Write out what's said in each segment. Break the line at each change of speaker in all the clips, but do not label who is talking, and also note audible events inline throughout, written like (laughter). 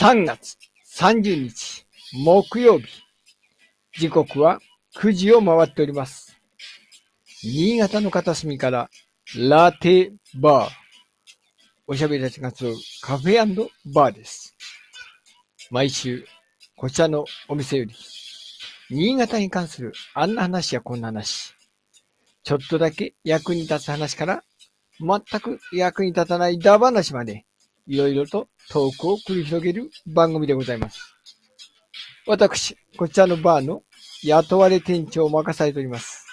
3月30日木曜日。時刻は9時を回っております。新潟の片隅からラテバー。おしゃべりたちが集うカフェバーです。毎週、こちらのお店より、新潟に関するあんな話やこんな話、ちょっとだけ役に立つ話から、全く役に立たないダ話まで、いろいろとトークを繰り広げる番組でございます。私、こちらのバーの雇われ店長を任されております。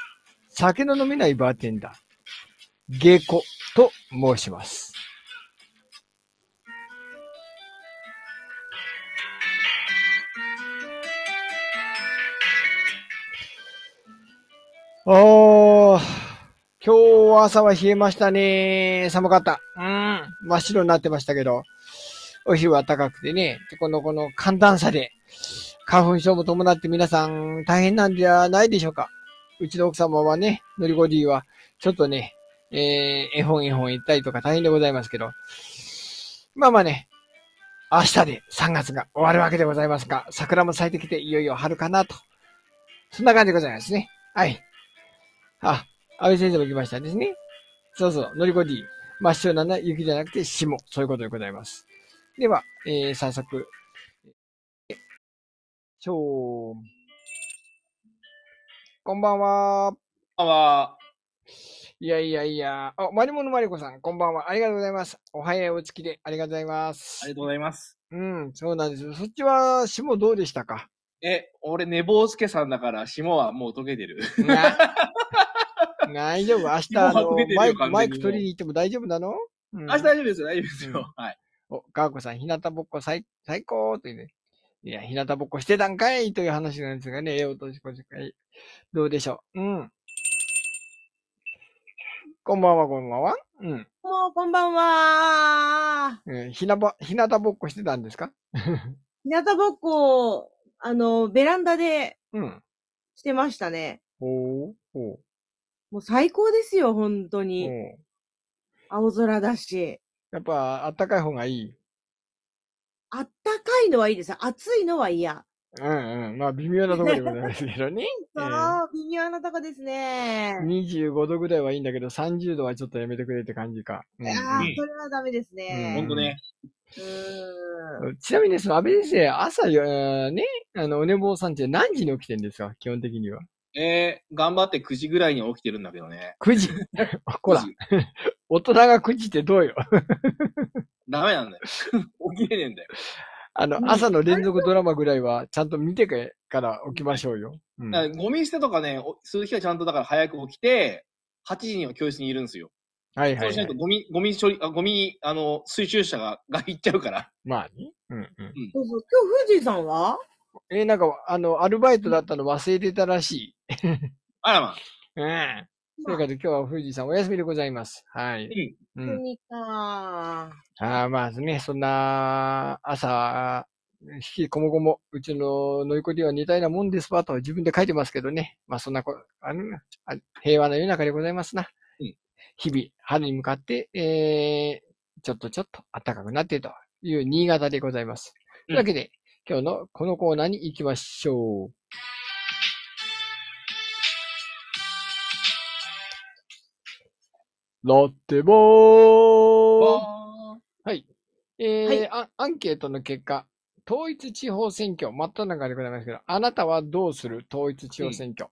酒の飲めないバーテンダー、ゲコと申します。おー、今日朝は冷えましたね。寒かった。うん。真っ白になってましたけど、お昼は高くてね、この、この寒暖差で、花粉症も伴って皆さん大変なんじゃないでしょうか。うちの奥様はね、ノリゴディは、ちょっとね、えー、絵本絵本行ったりとか大変でございますけど、まあまあね、明日で3月が終わるわけでございますが、桜も咲いてきていよいよ春かなと。そんな感じでございますね。はい。あ、安倍先生も来ましたですね。そうそう、のりこ D。真っ白なのは雪じゃなくて霜。そういうことでございます。では、えー、早速。しょう。こんばんは。
こんばんは。
いやいやいや。あ、まりものまりこさん、こんばんは。ありがとうございます。お早いお付きでありがとうございます。
ありがとうございます。
うん、そうなんですよ。そっちは、霜どうでしたか？
え、俺、寝坊助さんだから、霜はもう溶けてる。
な (laughs) 大丈夫明日、あのマイク、マイク取りに行っても大丈夫なの、うん
明日大丈夫ですよ、大丈夫ですよ。
うん
はい。
お、かーこさん、ひなたぼっこ最、最高というね。いや、ひなたぼっこしてたんかいという話なんですがね、えおとしこしかい。どうでしょう？うん。こんばんは、こんばんは。うん。
もう、こんばんは。
えーひなば、ひなたぼっこしてたんですか？(laughs)
日向ぼっこ、あの、ベランダで
うん。
してましたね。
ほう、ほう、
もう最高ですよ、本当
ほ
に。
う。
青空だし。
やっぱ、あったかい方がいい。
あったかいのはいいです。暑いのは嫌。
うんうん。まあ、微妙なところでございますけどね。(laughs)
そう、
え
微妙なとこですね。
25度ぐらいはいいんだけど、30度はちょっとやめてくれって感じか。うん
ああ、
うん
それはダメですね。
ほんとね。
うーん。
ちなみに、その安倍先生、朝よ、えーね、あの、お寝坊さんって何時に起きてんですか？基本的には。
えー、頑張って9時ぐらいには起きてるんだけどね。
9時？(laughs) ほら
9、時
大人が9時ってどうよ？(laughs)
ダメなんだよ。(laughs) 起きれねえんだよ。
あの、
うん
朝の連続ドラマぐらいは、ちゃんと見てから起きましょうよ。うん
ゴミ捨てとかね、おする日はちゃんとだから早く起きて、8時には教室にいるんですよ。
はいはい、はい
そうしないと。ゴミ、ゴミ処理、あゴミ、あの、水中車が、が行っちゃうから。
まあね。うんうん。
そうそう。今日、富士さんは？
えーなんか、あの、アルバイトだったの忘れてたらし
あらま。
い。(laughs) うん。ということで、今日は富士さんお休みでございます。はい。
うん。
か。
ああ、まあね、そんな、朝、引きこもごも、うちのノイコディは似たようなもんですわと自分で書いてますけどね。まあそんなこ、あの、あ平和な世の中でございますな。
うん
日々、春に向かって、えー、ちょっとちょっと暖かくなっているという新潟でございます。というわけで、今日のこのコーナーに行きましょう。ラッテボー
わ
はい。えー
はい
あアンケートの結果、統一地方選挙、真っ只中でございますけど、あなたはどうする？統一地方選挙。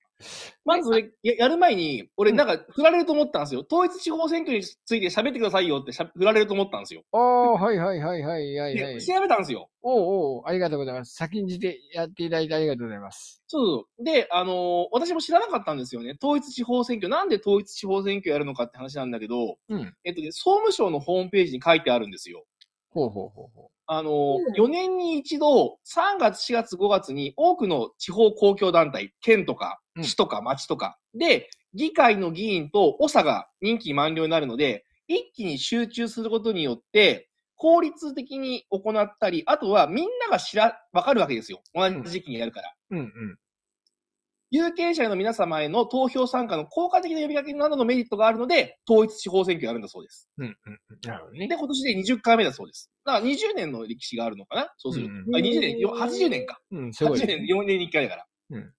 まず俺、ややる前に、俺
うん
なんか振られると思ったんですよ。統一地方選挙について喋ってくださいよってしゃ振られると思ったんですよ。
ああ、はいはいはいはいはい、はい
で、。調べたんですよ。
おうおう、ありがとうございます。先んじてやっていただいてありがとうございます。
そうそう。で、あのー私も知らなかったんですよね。統一地方選挙。なんで統一地方選挙やるのかって話なんだけど、
うん。
えっとね、総務省のホームページに書いてあるんですよ。
ほうほうほうほ
あのー
うん
4年に一度、3月、4月、5月に多くの地方公共団体、県とか、
うん
市とか町とか、で、議会の議員と長が任期満了になるので、一気に集中することによって、効率的に行ったり、あとはみんなが知ら、わかるわけですよ。同じ時期にやるから。
う。うんうん。
有権者の皆様への投票参加の効果的な呼びかけなどのメリットがあるので、統一地方選挙をやるんだそうです。
うん、うん。なるほどね
で、。今年で20回目だそうです。だから20年の歴史があるのかなそうすると。
うん
あ20年、よ80年か。
うん、すごい
80。年、4年に1回だから。
うん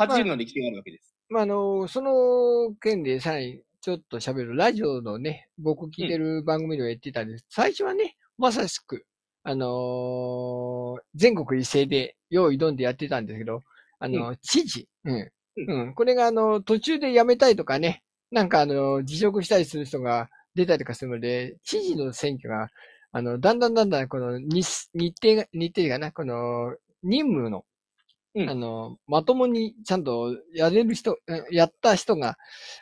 80年の歴史があるわけです。
まあ、あの、その件でさらにちょっと喋るラジオのね、僕聞いてる番組では言ってたんです。最初はね、まさしく、あのー全国一斉で、用意どんでやってたんですけど、あの、知事、うん、うん。これがあの、途中で辞めたいとかね、なんかあの、辞職したりする人が出たりとかするので、知事の選挙が、あの、だんだんだんだんこの日、日程が、日程がな、この、任務の
うん
あの、まともにちゃんとやれる人、えやった人が、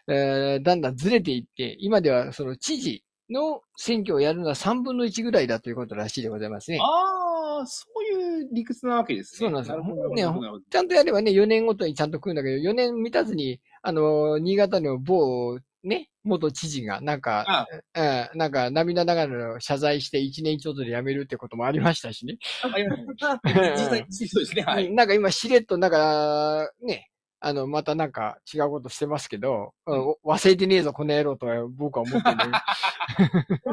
えーだんだんずれていって、今ではその知事の選挙をやるのは3分の1ぐらいだということらしいでございますね。
ああ、そういう理屈なわけですね。
そうなんですよ。ねちゃんとやればね、4年ごとにちゃんと来るんだけど、4年満たずに、あの、新潟の某、ね、元知事が、なんか、うん、なんか涙ながらの謝罪して1年ちょっとで辞めるってこともありましたしね。
実際、そうですね。はい。
うんなんか今しれっと、なんか、ね、あの、またなんか違うことしてますけど、うん忘れてねえぞ、この野郎とは僕は思ってるんだけど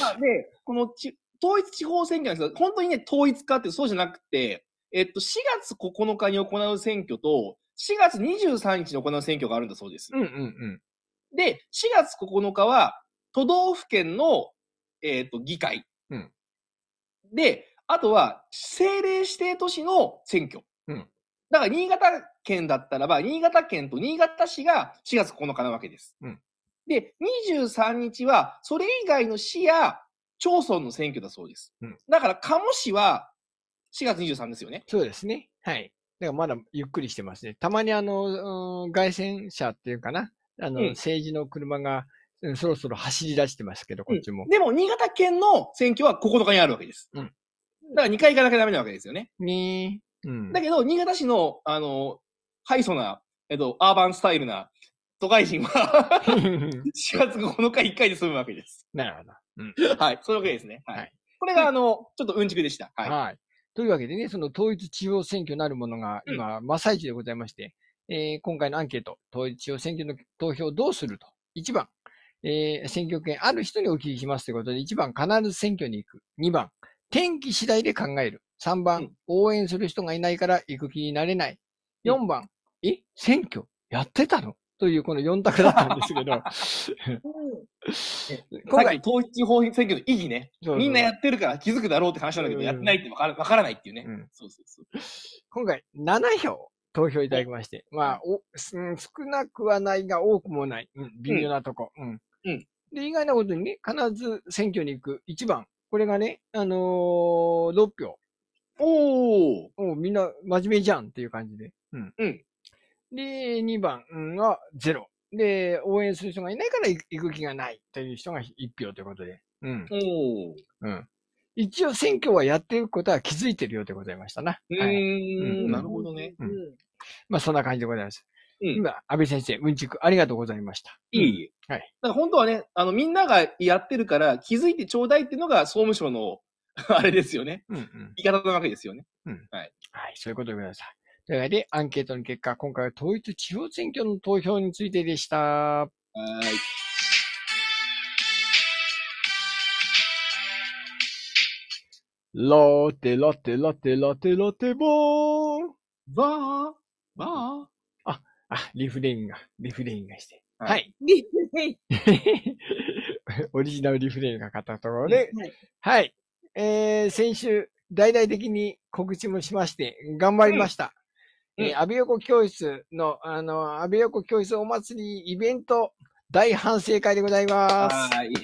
まあ、で、このち統一地方選挙なんですけど、本当にね、統一かってそうじゃなくて、えっと、4月9日に行う選挙と、4月23日に行う選挙があるんだそうです。
うんうんうん。
で、4月9日は、都道府県の、えっと、議会。
うん
で、あとは、政令指定都市の選挙。
うん
だから、新潟県だったらば、新潟県と新潟市が4月9日なわけです。
うん
で、23日は、それ以外の市や町村の選挙だそうです。
うん
だから、鴨市は4月23ですよね。
そうですね。はい。だからまだゆっくりしてますね。たまにあの、うん外線車っていうかな。あの、
うん
政治の車が、うんそろそろ走り出してますけど、こっちも。
でも、新潟県の選挙は9日にあるわけです。
うん
だから2回行かなきゃダメなわけですよね。
ねえ。うん。
だけど、新潟市の、あの、ハイソな、えっと、アーバンスタイルな都会人は、(laughs) 4月9日1回で済むわけです。
なるほど。うん。
はい。そういうわけですね。はい。
はい
これが、あの、ちょっとうんちくでした。はい。
はい。というわけでね、その統一地方選挙なるものが
うん
今、真っ最中でございまして、えー今回のアンケート、統一地方選挙の投票をどうすると。1番、えー選挙権ある人にお聞きしますということで、1番、必ず選挙に行く。2番、天気次第で考える。3番、
うん
応援する人がいないから行く気になれない。4番、え、選挙やってたの？というこの4択だったんですけど、
今回、統一地方選挙の意義ね。
そうそう
みんなやってるから気づくだろうって話なんだけど、
うん
やってないってわからわからないっていうね。
うん
そうそうそう。
今回7票投票いただきまして、まあ、お、うん少なくはないが多くもない。うん、微妙なとこ。うん。
うん
で、意外なことにね、必ず選挙に行く1番。これがね、あのー、6票。
おー。
もうみんな真面目じゃんっていう感じで。うん。
うん
で、2番が0。で、応援する人がいないから行行く気がないという人が1票ということで。うん。
おー。
うん。一応選挙はやっていくことは気づいてるようでございましたな。
う
はい。
ー。
うんん
なるほどね。
うんまあ、そんな感じでございます。
うん
今、安倍先生、うんちくありがとうございました。
いえいえ。
はい。
だから本当はね、あの、みんながやってるから気づいてちょうだいっていうのが総務省の、あれですよね。
うんうん。
言い方なわけですよね。
はい、そういうことでございます。というわけで、アンケートの結果、今回は統一地方選挙の投票についてでした。
はーい。
ラテラテラテラテラテボーン
わー。わ
あ、リフレインが、リフレインがして。
は
はいい。(laughs) オリジナルリフレインが買ったところで、
はい
はい。えー、先週、大々的に告知もしまして、頑張りました。
うん
えー安倍横教室の、あの、安倍横教室お祭りイベント大反省会でござい
ー。
ます。
はーい。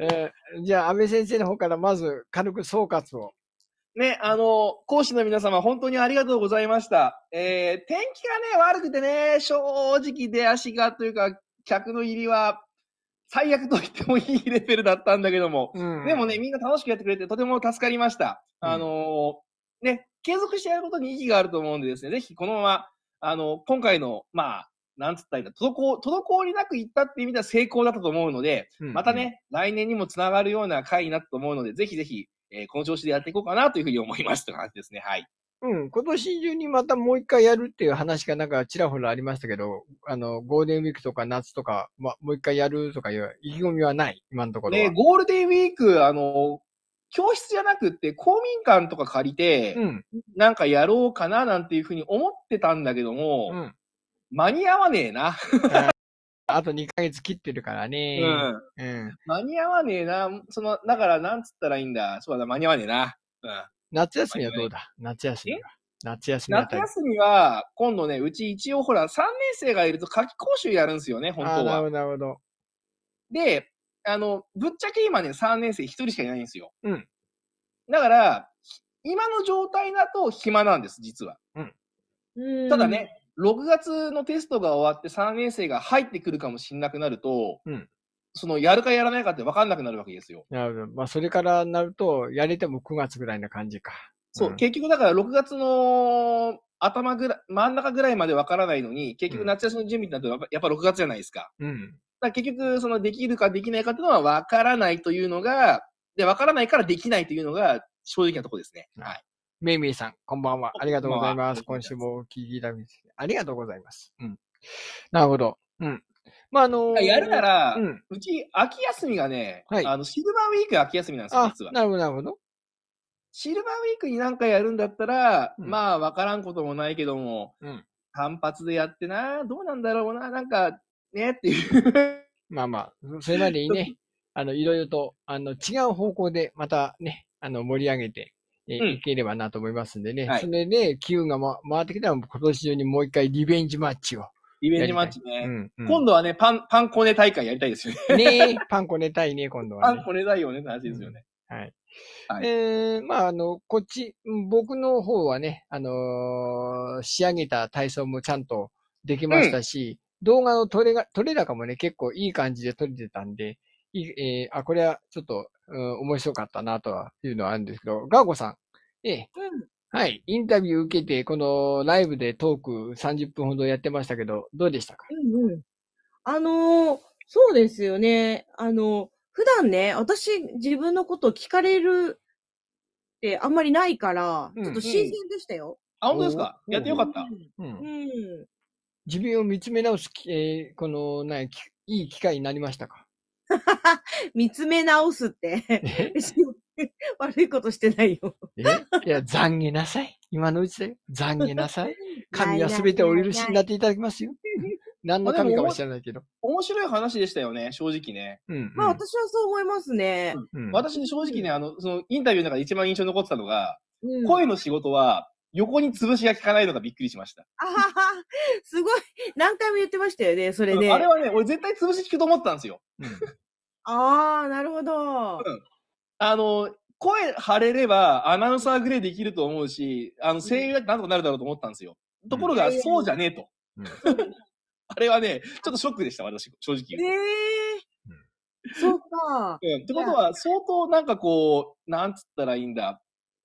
えーじゃあ、安倍先生の方からまず軽く総括を。
ね、あの、講師の皆様、本当にありがとうございました。えー、天気がね、悪くてね、正直出足がというか、客の入りは、最悪と言ってもいいレベルだったんだけども、
うん
でもね、みんな楽しくやってくれて、とても助かりました。
うん
あのーね、継続してやることに意義があると思うんでですね、ぜひこのまま、あの、今回の、まあ、なんつったらいいんだ、滞、滞りなくいったっていう意味では成功だったと思うので、
うん
またね、来年にもつながるような回になったと思うので、ぜひぜひ、えーこの調子でやっていこうかなというふうに思いますという話ですね。はい。
うん、今年中にまたもう一回やるっていう話がなんかちらほらありましたけど、あの、ゴールデンウィークとか夏とか、ま、もう一回やるとかいう意気込みはない、今のところは。
ね、ゴールデンウィーク、あの、教室じゃなくって公民館とか借りて、
うん、
なんかやろうかななんていうふうに思ってたんだけども、
うん。
間に合わねえな。(laughs)
あと2ヶ月切ってるから
う
ね。
ん。
うん。
間に合わねえな。その、だからなんつったらいいんだ。そうだ、間に合わねえな。うん。
夏休みはどうだ？夏休みは。夏休み。
夏休みは、今度ね、うち一応ほら、3年生がいると夏季講習やるんですよね、本当は。
なるほど、なるほど。
で、あの、ぶっちゃけ今ね、3年生1人しかいないんですよ。
うん。
だから、今の状態だと暇なんです、実は。
うん
ただね、6月のテストが終わって3年生が入ってくるかもしれなくなると、
うん
そのやるかやらないかって分かんなくなるわけですよ。
なるほど。まあ、それからなると、やれても9月ぐらいな感じか。
そう、
ん
結局だから6月の頭ぐらい、真ん中ぐらいまで分からないのに、結局夏休みの準備になるとやっぱやっぱ6月じゃないですか。
うん。
結局、そのできるかできないかっていうのは分からないというのが、で、分からないからできないというのが正直なところですね。はい。
めいめいさん、こんばんは。ありがとうございます。今週もお聞きいただきありがとうございます。うん。なるほど。うん。まあ、あのー
やるなら、
う。
うんち、秋休みがね、
はい
あの、シルバーウィーク秋休みなんですよ、
あ
実は、。
なるほど、なるほど。
シルバーウィークに何かやるんだったら、
うん
まあ、わからんこともないけども、
うん
単発でやってな、どうなんだろうな、なんか、ね、っていう。(laughs)
まあまあ、それまでにね、(laughs) あの、いろいろと、あの、違う方向でまたね、あの、盛り上げて、え
うん
いければなと思いますんでね。
はい
それで、機運が、ま、回ってきたら、今年中にもう一回リベンジマッチを。
リベンジマッチ
う
ね。
ん、うん。
今度はね、パン、パンコネ大会やりたいですよね。
ねえ、(laughs) パンコ寝たいね、今度はね。
パンコネだよね話ですよね。
はい。
はい
えー、まあ、あの、こっち、うん僕の方はね、あのー仕上げた体操もちゃんとできましたし、動画の撮れが、撮れ高もね、結構いい感じで撮れてたんで、いいえーあ、これはちょっと、うん、面白かったなとはいうのはあるんですけど、ガーゴさん、ええ。
うん。
はい、インタビュー受けて、このライブでトーク30分ほどやってましたけど、どうでしたか？
うんうん。あのーそうですよね。あの、普段ね、私、自分のことを聞かれるってあんまりないから、
うん。
ちょっと新鮮でしたよ。
あ、本当ですか？やってよかった。
うん。
うん。うん。
自分を見つめ直すき、えーこの、なきいい機会になりましたか？(laughs)
見つめ直すって。(laughs) 悪いことしてないよ。
え？いや、懺悔なさい。今のうちだよ。懺悔なさい。(laughs) 神はすべてお許しになっていただきますよ。何の神かも知らないけど。
面白い話でしたよね、正直ね。
うん、うん。
まあ私はそう思いますね。
うん、
私ね、正直ね、あの、その、インタビューの中で一番印象に残ってたのが、
うん、
声の仕事は、横に潰しが効かないのがびっくりしました。
あはは、すごい、何回も言ってましたよね、それね。
あれはね、俺絶対潰し効くと思ったんですよ。
うん
ああ、なるほど。
あの、声張れればアナウンサーグレーできると思うし、あの、声優だってなんとかなるだろうと思ったんですよ。ところが、そうじゃねえと。
うん (laughs)
あれはね、ちょっとショックでした、私、正直
ええそうか。
と。うん。ってことは、相当なんかこう、なんつったらいいんだ。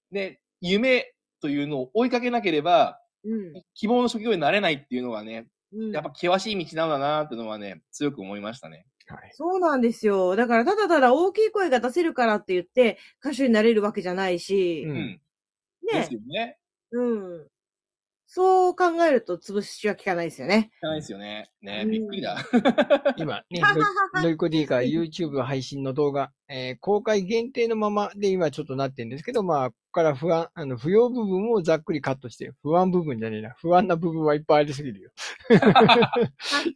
ね、夢というのを追いかけなければ、
うん。
希望の職業になれないっていうのはね、
うん
やっぱ険しい道なんだなっていうのはね、強く思いましたね。
はい。
そうなんですよ。だから、ただただ大きい声が出せるからって言って、歌手になれるわけじゃないし、
う
うんん。で
ね
す。よね。
うん。そう考えると潰しは効かないですよね。
じゃないですよね。ね
う、ん
びっくりだ。(laughs)
今ね、
はははは
ロイコディが YouTube 配信の動画、えー公開限定のままで今ちょっとなってるんですけど、まあ、ここから不安、あの、不要部分をざっくりカットして、不安部分じゃねえな。不安な部分はいっぱいありすぎるよ。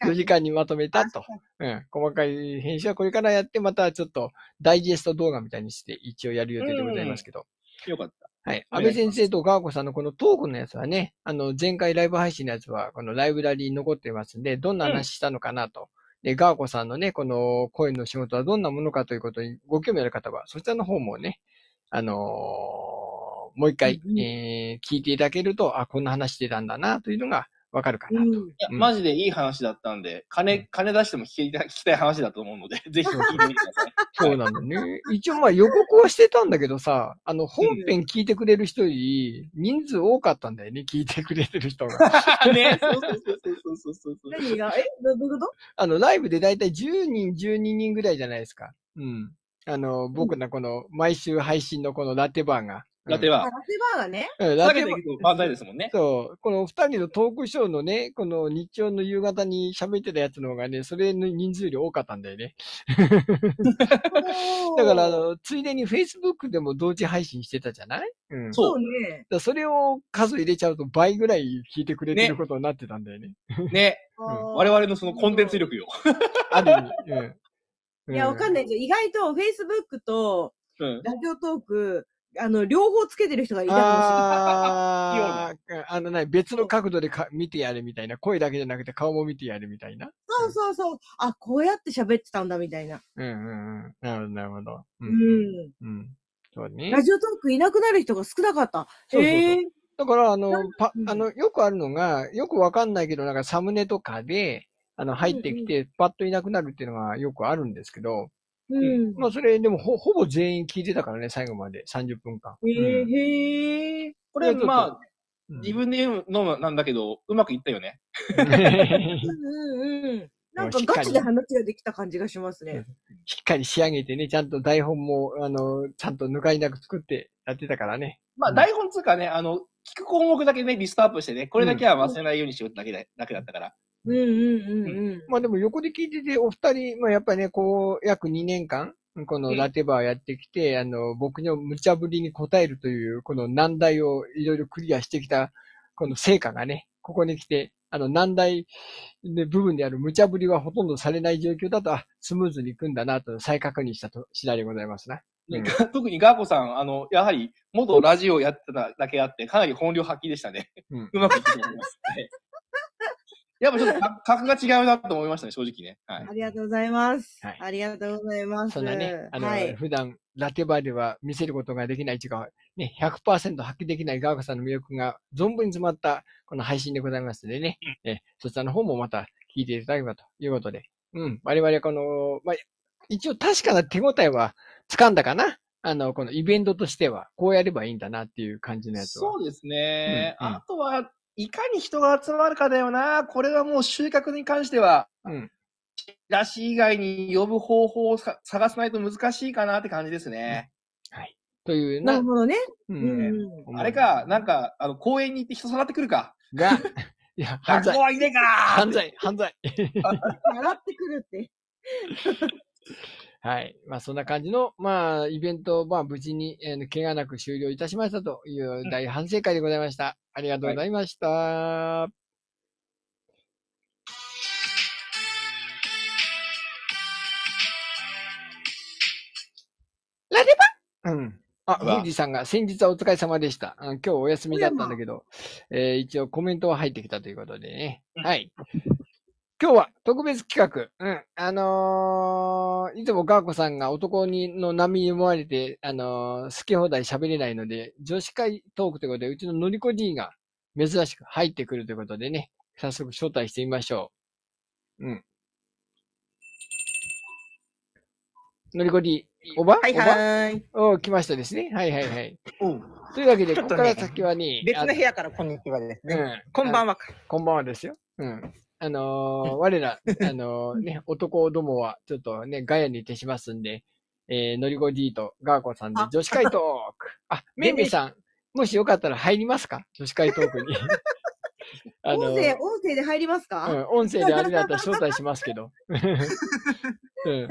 4 (laughs) 時間にまとめたと。うん。細かい編集はこれからやって、またちょっとダイジェスト動画みたいにして一応やる予定でございますけど。
よかった。
はい。安倍先生とガーコさんのこのトークのやつはね、あの、前回ライブ配信のやつは、このライブラリーに残ってますんで、どんな話したのかなと。で、ガーコさんのね、この声の仕事はどんなものかということにご興味ある方は、そちらの方もね、あのーもう一回、
うんうん
えー聞いていただけると、あ、こんな話してたんだな、というのがわかるかなと。
うん。
いや、
うん
マジでいい話だったんで、金、金出しても聞きたい聞きたい話だと思うので、ぜひ聞いてみてください。
そうなんだね。一応まあ予告はしてたんだけどさ、あの、本編聞いてくれる人より人数多かったんだよね、聞いてくれてる人が。(laughs)
ね、そうそうそうそうそうそう。
何が？えどどういうこ
あの、ライブでだいたい10人、12人ぐらいじゃないですか。うん。あの、僕のこの、毎週配信のこのラテバーが、
ラテは。
あラテバーがね。
うんラテバ
下げていくと漫才ですもんね。
そう、この二人のトークショーのね、この日曜の夕方に喋ってたやつの方がね、それの人数より多かったんだよね。(laughs) だから、あの、ついでに Facebook でも同時配信してたじゃない？うん。
そう
ね。
だそれを数入れちゃうと倍ぐらい聞いてくれてることになってたんだよね。
ね。(laughs) 我々のそのコンテンツ力よ。
ある意味。うん。
いや、わかんないですよ。意外と Facebook と
うん。
ラジオトーク、あの、両方つけてる人がいたかもしれない。
あーあのね、別の角度でか見てやるみたいな？声だけじゃなくて顔も見てやるみたいな？
そうそうそう。あ、こうやって喋ってたんだ、みたいな。
うんうんうん。なるほど、なるほど。う。
うんん。
うん。そうね。
ラジオトークいなくなる人が少なかった。
そうそうそう
へえ。
だから、あの、パ
う、ん
あの、よくあるのが、よくわかんないけど、なんかサムネとかで、あの、入ってきて、パッといなくなるっていうのがよくあるんですけど、
うん。
まあ、それ、でもほ、ほぼ全員聞いてたからね、最後まで、30分間。
へえ、へえ。
これ、まあ、
うん
自分で言うのもなんだけど、うまくいったよね。
うんうんうん。なんかガチで話ができた感じがしますね。
しっかり仕上げてね、ちゃんと台本も、あの、ちゃんと抜かりなく作ってやってたからね。
まあ、
うん
台本つうかね、あの、聞く項目だけね、リストアップしてね、これだけは忘れないようにしようだけで、だけだったから。
うんうんうんうん。
まあでも横で聞いてて、お二人、まあやっぱりね、こう、約2年間、このラテバーやってきて、あの、僕の無茶ぶりに答えるという、この難題をいろいろクリアしてきた、この成果がね、ここに来て、あの、難題の部分である無茶ぶりはほとんどされない状況だと、あ、スムーズにいくんだなと再確認したと次第でございますな。うん (laughs)
特にガーコさん、あの、やはり、元ラジオやってただけあって、かなり本領発揮でしたね。
うん (laughs)
うまくいったと思います。はいやっぱちょっとか格が違うなと思いましたね、正直ね。はい。
ありがとうございます。
はい
ありがとうございます。
そんなね、あの、
はい。
普段、ラテバーでは見せることができないというか、ね、100%発揮できないガーコさんの魅力が存分に詰まったこの配信でございますのでね、えそちらの方もまた聞いていただければということで、うん、我々この、まあ、一応確かな手応えは掴んだかなあの、このイベントとしては、こうやればいいんだなっていう感じのやつは。
そうですね。
うんうん
あとは、いかに人が集まるかだよな。これはもう収穫に関しては、
うん。
チラシ以外に呼ぶ方法をさ探さないと難しいかなって感じですね。
というな、
なるほどね。
う
うん
ん。
うん。
あれか、なんか、あの、公園に行って人さらってくるか。
が、(laughs) いや、犯罪
学校、はいねえか
犯罪、犯罪。(laughs)
笑ってくるって。
はい。まあ、そんな感じの、まあ、イベントを、まあ、無事に、えー、怪我なく終了いたしましたという大反省会でございました。ありがとうございました。ラデバうん。あ、富士さんが先日はお疲れ様でした。うん今日お休みだったんだけど、えー一応コメントは入ってきたということでね。
うん
はい。今日は特別企画。うん。あのーいつもガーコさんが男にの波に思われて、あのー好き放題喋れないので、女子会トークということで、うちののりこ D が珍しく入ってくるということでね、早速招待してみましょう。うん。のりこ D、おば？
はい
おば？
はーい。
お来ましたですね。はいはいはい。
うん
というわけで、
ね
ここから先はね、
別の部屋からこんにちはですね。
うん。
こんばんは。
こんばんはですよ。うん。あのー我ら、あのーね、男どもは、ちょっとね、ガヤに徹しますんで、えー、のりご D とガーコさんで
あ
女子会トーク。あ、めいめいさん、もしよかったら入りますか？女子会トークに。(laughs) あ
音声、音声で入りますか、
うん、音声であれだったら招待しますけど。(laughs) うん。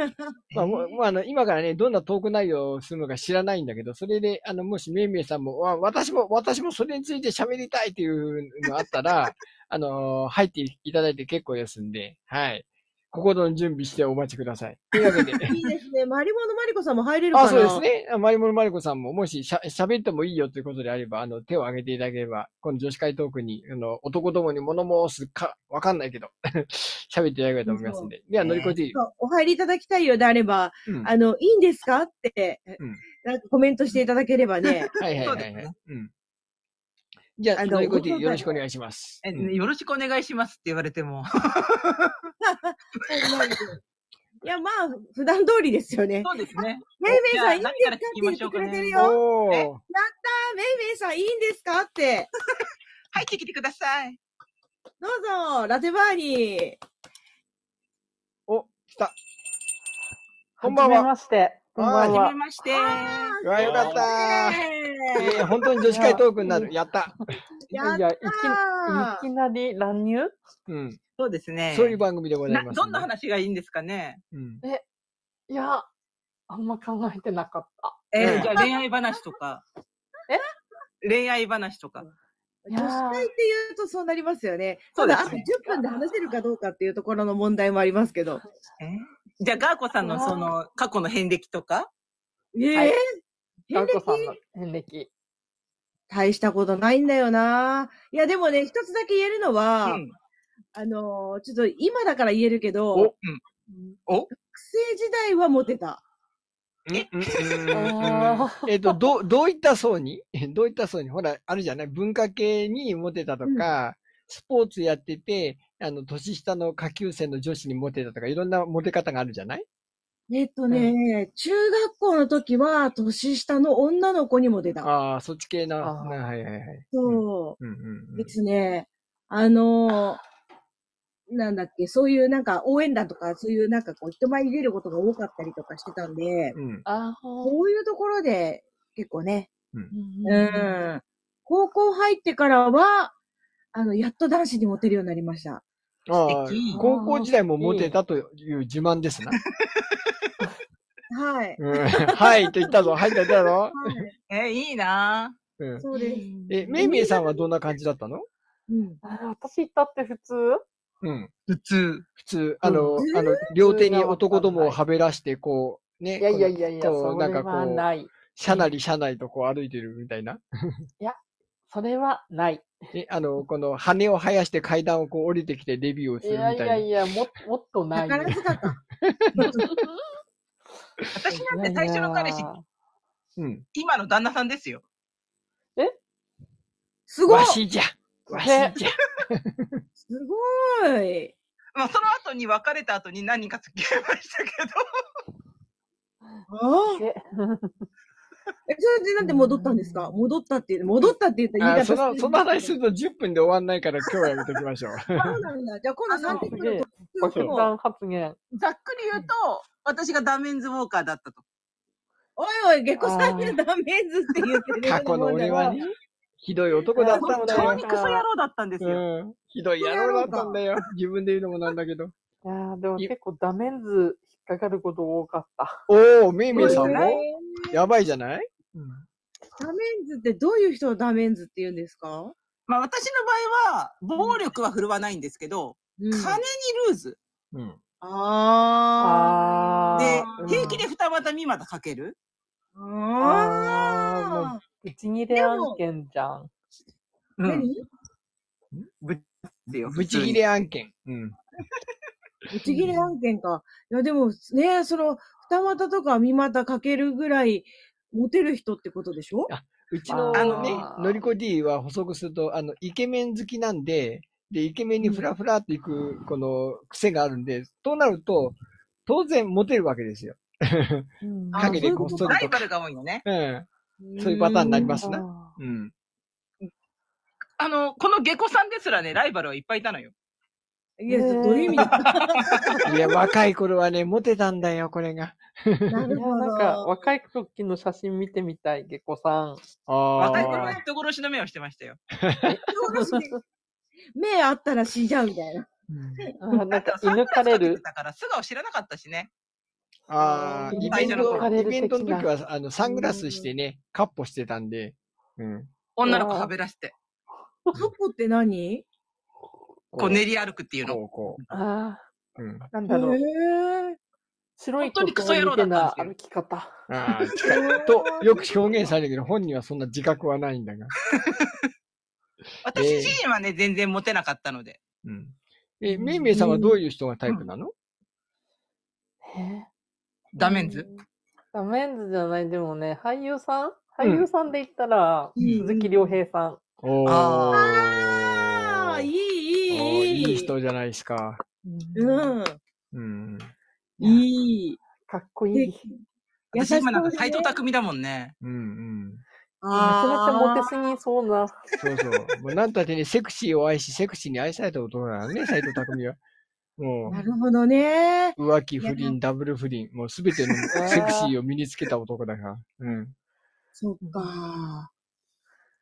まあ、もあの、今からね、どんなトーク内容をするのか知らないんだけど、それで、あの、もしめいめいさんも、わ私も、私もそれについて喋りたいっていうのがあったら、あのー入っていただいて結構ですんで、はい。心の準備してお待ちください。というわけで。(laughs)
いいですね。マリモのマリコさんも入れるかな？
あ、そうです。ね。あマリモのマリコさんも、もししゃ喋ってもいいよということであれば、あの、手を挙げていただければ、この女子会トークに、あの、男どもに物申すか、わかんないけど、(laughs) 喋っていただければと思いますんで。では、のりこ D。
そうお入りいただきたいようであれば、
うん
あの、いいんですか？って、
うん
なんかコメントしていただければね。
はいはいはいはい。
う
ん。じゃあ、
あの
のりこ D よろしくお願いします。
よろしくお願いしますって言われても。(laughs)
いや、まあ、普段通りですよね。
そうですね。
めいめいさん、いいんですかって言ってくれてるよ。やった
おー。
ー、めいめいさん、いいんですかって。(laughs)
入ってきてください。
どうぞ、ラテバーに。
お、来た。こんばんは。
はじめまして。こんばんは
はじめ。まして。
うわ、よかった。えー、本当に女子会トークになる。やった。
いやいや、いきいきなり乱入
うん。
そうですね。
そういう番組でございます、
などんな話がいいんですかね？
うん。
いや、あんま考えてなかった。
うん
えーじゃあ恋愛話とか。
え？
恋愛話とか。
女子会って言うとそうなりますよね。
そうです
ただ、あと10分で話せるかどうかっていうところの問題もありますけど。
え？ーじゃあ、ガーコさんのその、過去の遍歴とか？
ええ
はい。
遍歴？
ガーコさんの遍歴。
大したことないんだよな。いや、でもね、一つだけ言えるのは、
うん。
あのーちょっと今だから言えるけど、
お
学
お？
生時代はモテた。
うんうんうん
あ
えっと、どう、どういった層に？(laughs) どういった層に？ほら、あるじゃない？文化系にモテたとか、スポーツやってて、あの、年下の下級生の女子にモテたとか、いろんなモテ方があるじゃない？
えっとね、中学校の時は年下の女の子にも出た。
ああ、そっち系な。はいはいはい。
そう。
うんうんうん
ですね。あのーなんだっけ、そういうなんか応援団とか、そういうなんかこう人前に出ることが多かったりとかしてたんで、
うん。
あ
こういうところで結構ね、
ー。
うん。高校入ってからは、あの、やっと男子にモテるようになりました。
高校時代もモテたという自慢ですな。
はい。
うん、はいと言ったぞ。はいと言ったぞ。
はい。
えーいいな
うん。
そうです。
え、めいめいさんはどんな感じだったの？
うん。
あ私行ったって普通？
うん。
普通。
普通、あの、
うん
あの、両手に男どもをはべらして、こう、ね。
いやいやいやいや、
こう
それ
なんかこう。車なり車内とこう歩いてるみたいな。
それはない。
え、あの、この羽を生やして階段をこう降りてきてレビューをす
いやい
るみたいな。
やいや、ももっとない。
宝塚か。(laughs)
私なんて最初の彼氏
い、やいや
うん。
今の旦那さんですよ。
すごい
わしじゃわしじゃ
すごい
まあ、その後に別れた後に何人か付き合いましたけ
ああ (laughs)
え？
え、それでなんで戻ったんですか？戻ったっていう、戻ったって言ったら言い方
あその、その話すると10分で終わんないから今日はやめときましょう。
そうなんだ。じゃあ今度3人
すげえ
来ると。
爆弾発言。
ど、ざっくり言うと、私がダメンズウォーカーだったと。
おいおい、ゲコさんにはダメーズって言ってる。
過去の俺はね、ひどい男だったんだよ
本当に。クソ野郎だったんですよ。
うん。ひどい野郎だったんだよ。自分で言うのもなんだけど。
いやーでも
い
結構ダメンズ引っかかること多かった。
おー、めいめいさんも？
えー
やばいじゃない？うん。
ダメンズってどういう人をダメンズって言うんですか？
まあ私の場合は、暴力は振るわないんですけど、
うん
金にルーズ。
うん。
あ
で
ー。
うん、
平気で二股三股かける。
あ
ぶち切れ案件じゃん。
ー。
うん。
何？
ですよ。
ブチギレ案件。うん。
ぶち切れ案件か。いや、でもね、その、二股とか三股かけるぐらい、モテる人ってことでしょ？
うちの
あ
の
ね、
ー
のりこ D は補足すると、あの、イケメン好きなんで、で、イケメンにフラフラっていく、この癖があるんで、となると、当然モテるわけですよ。
うん (laughs)
あ
影でこっそりとか。
ライバルが多いのね。
うん。そういうパターンになりますな。
あ
うん。
あの、この下戸さんですらね、ライバルはいっぱいいたのよ。
いや、どういう意味？だ
いや、若い頃はね、モテたんだよ、これが。
なるほど。
なんか、若い時の写真見てみたい、ゲコさん。
ああ。
若い頃は人殺しの目をしてましたよ。
目あったら死んじゃうみたいな。
あーなんか、射抜かれる。
だから素顔知らなかったしね。
ああ、イベント、イベントの時は、あの、サングラスしてね、カッポしてたんで、うん。
女の子はべらして、
カッポって何？
こう練り歩くっていうの。
こう、こ
あ
う。うん。
あ、なんだろう。
へー
白い
本当にクソ野郎だったんですよ
歩き方。
ああ、と、よく表現されるけど、本人はそんな自覚はないんだが。(laughs)
私自身はね、全然モテなかったので。
うん。え、めいめいさんはどういう人がタイプなの？
え
ダメンズ？
ダメンズじゃない、でもね、俳優さん？俳優さんで言ったら、
うん
鈴木亮平さん。
おー。
ああ、いい、
人じゃないですか。
うん。
うん。
いい。
かっこいい。
私今なん斎藤匠だもんね。
うんうん。
ゃめちゃモテ
あ
すぎそうな。
そうそう。もうなんたってね、セクシーを愛し、セクシーに愛された男なのね、(laughs) 斎藤匠は。も
なるほどね。
う、浮気、不倫、ダブル不倫、もうすべてのセクシーを身につけた男だから。うん。
そっか。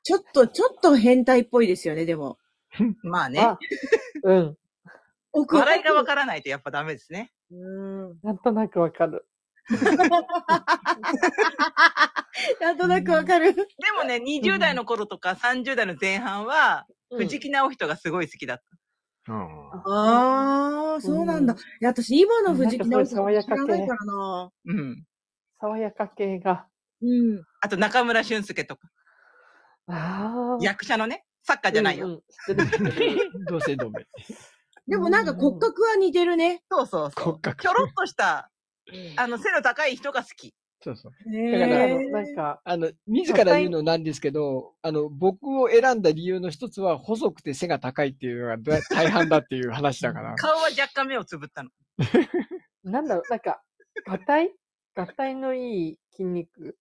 ちょっと、ちょっと変態っぽいですよね、でも。(laughs)
まあね。
あ、うん。
奥
笑いがわからないとやっぱダメですね。
うん。
なんとなくわかる。(laughs)
なんとなくわかる。
でもね、20代の頃とか30代の前半は、
うん
藤木直人がすごい好きだった。
うん
ああ、そうなんだ。いや、私、今の藤木直人知らないからな。
うん。
爽やか系が。
うん。
あと中村俊介とか。
ああ。
役者のね、サッカーじゃないよ。
うんうん知ってる知ってる。
同姓同名。(laughs)
でもなんか骨格は似てるね。
そうそうそう。
骨格
ひょろっとした、あの、背の高い人が好き。
そうそう。
へ
だから
あの
ー
なんか、
あの、自ら言うのなんですけど、あの、僕を選んだ理由の一つは、細くて背が高いっていうのがだ大半だっていう話だから。(laughs)
顔は若干目をつぶったの。(laughs)
なんだろう、なんか、合体合体のいい筋肉？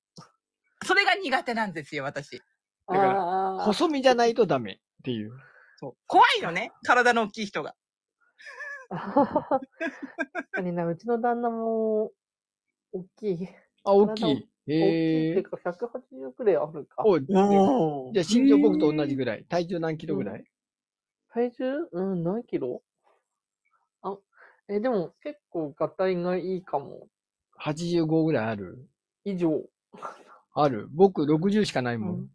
それが苦手なんですよ、私。
だから
ああ。
細身じゃないとダメっていう。
そう怖いのね、体の大きい人が。(laughs)
確かにな、うちの旦那も、大きい。
あ、大きい。
大きいって。か、180くらいあるか。
おじゃあ
お
身長僕と同じぐらい。体重何キロぐらい？
体重？うん、何キロ？あ、え、でも結構合体がいいかも。
?85 ぐらいある？
以上。
ある。僕60しかないもん。
細
100
細マッチョ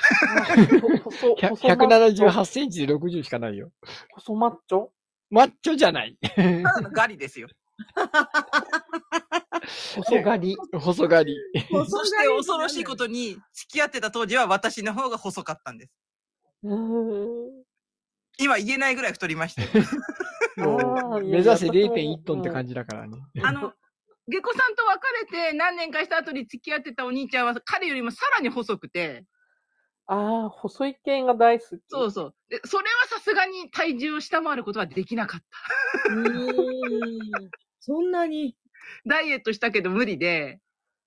(laughs)
178センチで60しかないよ。
細マッチョ？
マッチョじゃない。
ただのガリですよ。
細刈り。
細刈り。
そして恐ろしいことに、付き合ってた当時は私の方が細かったんです。今言えないぐらい太りました (laughs)
目指せ
いや私も
0.1トンって感じだからね。
あの、下戸さんと別れて何年かした後に付き合ってたお兄ちゃんは彼よりもさらに細くて、
ああ、細い系が大好き。
そうそう。で、それはさすがに体重を下回ることはできなかった。
うーん。そんなに？
ダイエットしたけど無理で、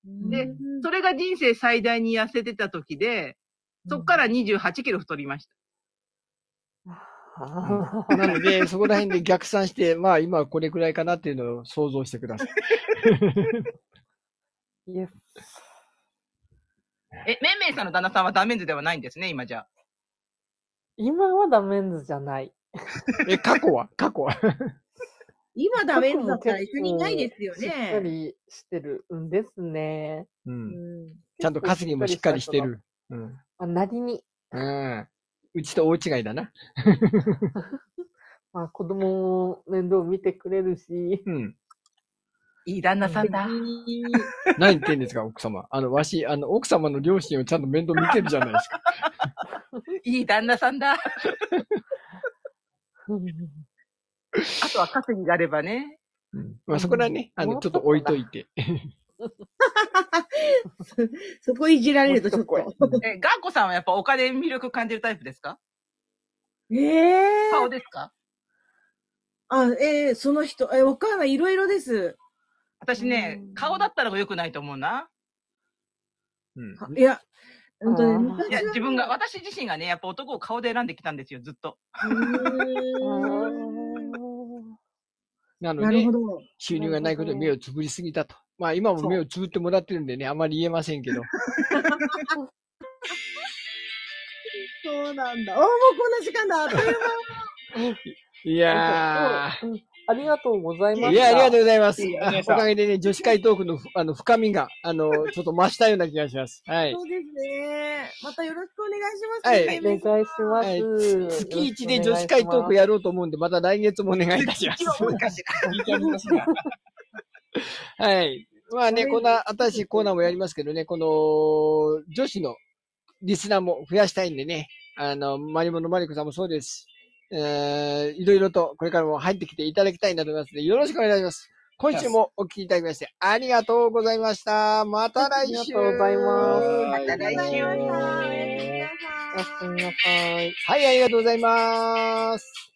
で
うん
それが人生最大に痩せてた時で、そっから28キロ太りました。
なので、そこら辺で逆算して、(laughs) まあ今はこれくらいかなっていうのを想像してください。
イエス。
え、めんめいさんの旦那さんはダメンズではないんですね、今じゃ。
今はダメンズじゃない。(laughs)
え、過去は？過去は？(laughs)
今ダメンズだったら一緒にいないですよ
しっか
ね。
りしてるんですね。
う。
うんん
ちゃんと稼ぎもしっかりしてる。うん。
あ、なりに？
うん。うちと大違いだな。(laughs)
まあ、子供も面倒見てくれるし。
うん。
いい旦那さんだ。(laughs)
何言ってんですか、奥様。あの、わし、あの、奥様の両親をちゃんと面倒見てるじゃないですか。(laughs)
いい旦那さんだ。(laughs) あ
うん
とは稼ぎがあればね。
うん。まあそこらね、あの、ちょっと置いといて。
そこいじられるとちょっと。
え、ガンコさんはやっぱお金に魅力感じるタイプですか？
ええ
顔ですか？
あ、えーその人、え、わかんない。いろいろです。
私ね
う、ん
顔だったら良くないと思うな。
うん。
いや、本当ね
あー
昔は
いや、自分が、私自身がね、やっぱ男を顔で選んできたんですよ、ずっと。
うーん
なので
なるほ、ど。
収入がないことで目をつぶりすぎたと。まあ今も目をつぶってもらってるんでね、あまり言えませんけど。(laughs)
そうなんだ。おーもうこんな時間だ。あっという間 (laughs)
いや
うんありがとうございま
ー。
した。
いや、ありがとうございます。
いい
あおかげでね、女子会トークのふ (laughs) あの深みが、あの、ちょっと増したような気がします。はい。
そうですね。またよろしくお願いします。
はい
ね
お願いします。
はい月一で女子会トークやろうと思うんで、また来月もお願いいたします。はい。まあね、こんな新しいコーナーもやりますけどね、この女子のリスナーも増やしたいんでね、あの、マリモのマリコさんもそうですし、えー、いろいろとこれからも入ってきていただきたいなと思いますので、よろしくお願いします。今週もお聞きいただきまして、ありがとうございました。また来週。
ありがとうございます
はい
また来週
おやすみなさい。
はい、ありがとうございます。